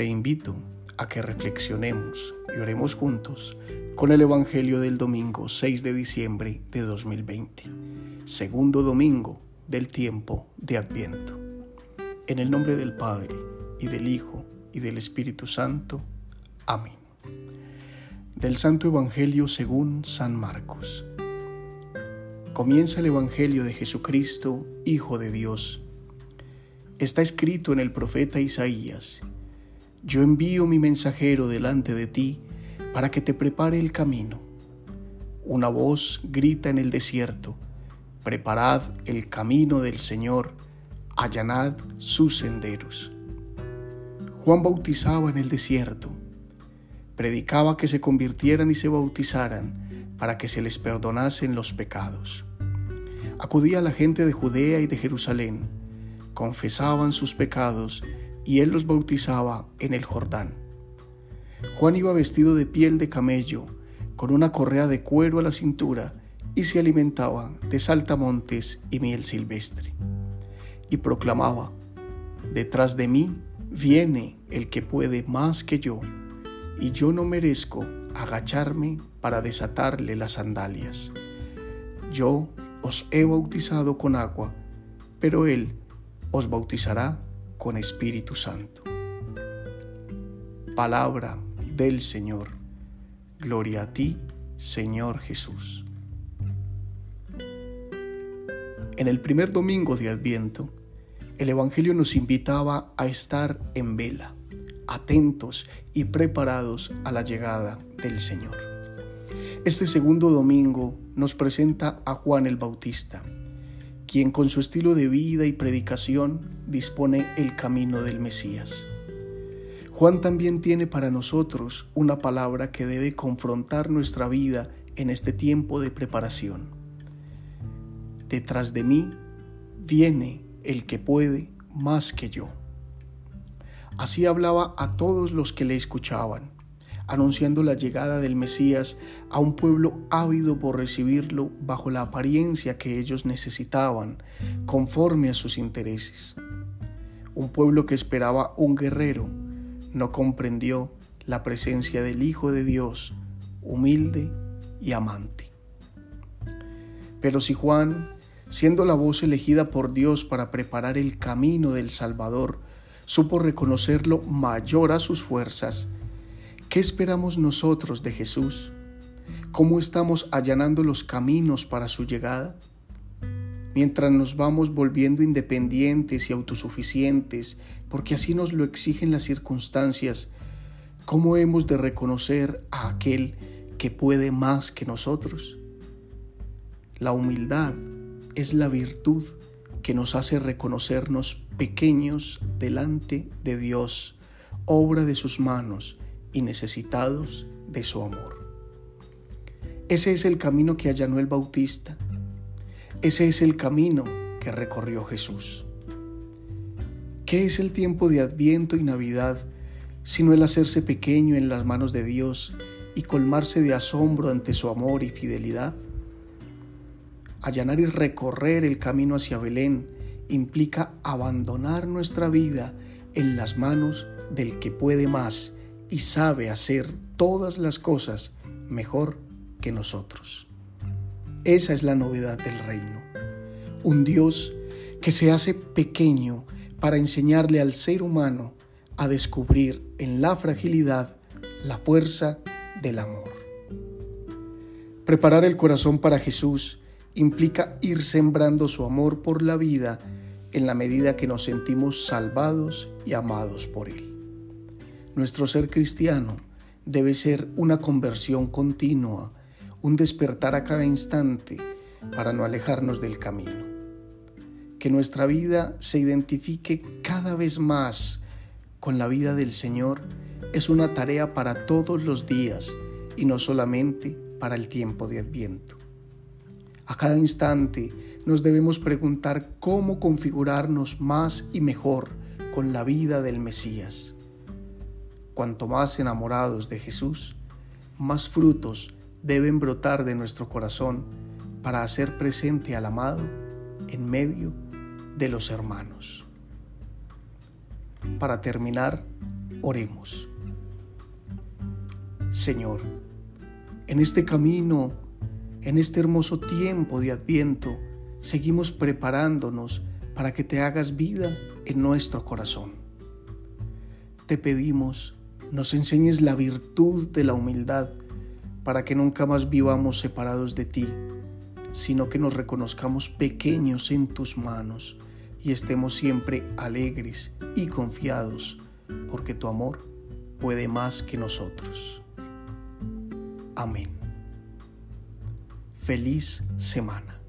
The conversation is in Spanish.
te invito a que reflexionemos y oremos juntos con el Evangelio del domingo 6 de diciembre de 2020, segundo domingo del tiempo de Adviento. En el nombre del Padre, y del Hijo, y del Espíritu Santo. Amén. Del Santo Evangelio según San Marcos. Comienza el Evangelio de Jesucristo, Hijo de Dios. Está escrito en el profeta Isaías, Yo envío mi mensajero delante de ti para que te prepare el camino. Una voz grita en el desierto, Preparad el camino del Señor, allanad sus senderos. Juan bautizaba en el desierto predicaba que se convirtieran y se bautizaran para que se les perdonasen los pecados. Acudía a la gente de Judea y de Jerusalén, confesaban sus pecados y él los bautizaba en el Jordán. Juan iba vestido de piel de camello, con una correa de cuero a la cintura, y se alimentaba de saltamontes y miel silvestre. Y proclamaba, Detrás de mí viene el que puede más que yo y yo no merezco agacharme para desatarle las sandalias. Yo os he bautizado con agua, pero Él os bautizará con Espíritu Santo. Palabra del Señor. Gloria a ti, Señor Jesús. En el primer domingo de Adviento, el Evangelio nos invitaba a estar en vela atentos y preparados a la llegada del Señor. Este segundo domingo nos presenta a Juan el Bautista, quien con su estilo de vida y predicación dispone el camino del Mesías. Juan también tiene para nosotros una palabra que debe confrontar nuestra vida en este tiempo de preparación. Detrás de mí viene el que puede más que yo. Así hablaba a todos los que le escuchaban, anunciando la llegada del Mesías a un pueblo ávido por recibirlo bajo la apariencia que ellos necesitaban, conforme a sus intereses. Un pueblo que esperaba un guerrero no comprendió la presencia del Hijo de Dios, humilde y amante. Pero si Juan, siendo la voz elegida por Dios para preparar el camino del Salvador, supo reconocerlo mayor a sus fuerzas. ¿Qué esperamos nosotros de Jesús? ¿Cómo estamos allanando los caminos para su llegada? Mientras nos vamos volviendo independientes y autosuficientes, porque así nos lo exigen las circunstancias, ¿cómo hemos de reconocer a aquel que puede más que nosotros? La humildad es la virtud que nos hace reconocernos pequeños delante de Dios, obra de sus manos y necesitados de su amor. Ese es el camino que allanó el Bautista. Ese es el camino que recorrió Jesús. ¿Qué es el tiempo de Adviento y Navidad sino el hacerse pequeño en las manos de Dios y colmarse de asombro ante su amor y fidelidad? Allanar y recorrer el camino hacia Belén implica abandonar nuestra vida en las manos del que puede más y sabe hacer todas las cosas mejor que nosotros. Esa es la novedad del reino. Un Dios que se hace pequeño para enseñarle al ser humano a descubrir en la fragilidad la fuerza del amor. Preparar el corazón para Jesús implica ir sembrando su amor por la vida en la medida que nos sentimos salvados y amados por Él. Nuestro ser cristiano debe ser una conversión continua, un despertar a cada instante para no alejarnos del camino. Que nuestra vida se identifique cada vez más con la vida del Señor es una tarea para todos los días y no solamente para el tiempo de Adviento. A cada instante nos debemos preguntar cómo configurarnos más y mejor con la vida del Mesías. Cuanto más enamorados de Jesús, más frutos deben brotar de nuestro corazón para hacer presente al amado en medio de los hermanos. Para terminar, Oremos. Señor, en este camino, en este hermoso tiempo de adviento, seguimos preparándonos para que te hagas vida en nuestro corazón. Te pedimos, nos enseñes la virtud de la humildad para que nunca más vivamos separados de ti, sino que nos reconozcamos pequeños en tus manos y estemos siempre alegres y confiados, porque tu amor puede más que nosotros. Amén. Feliz semana.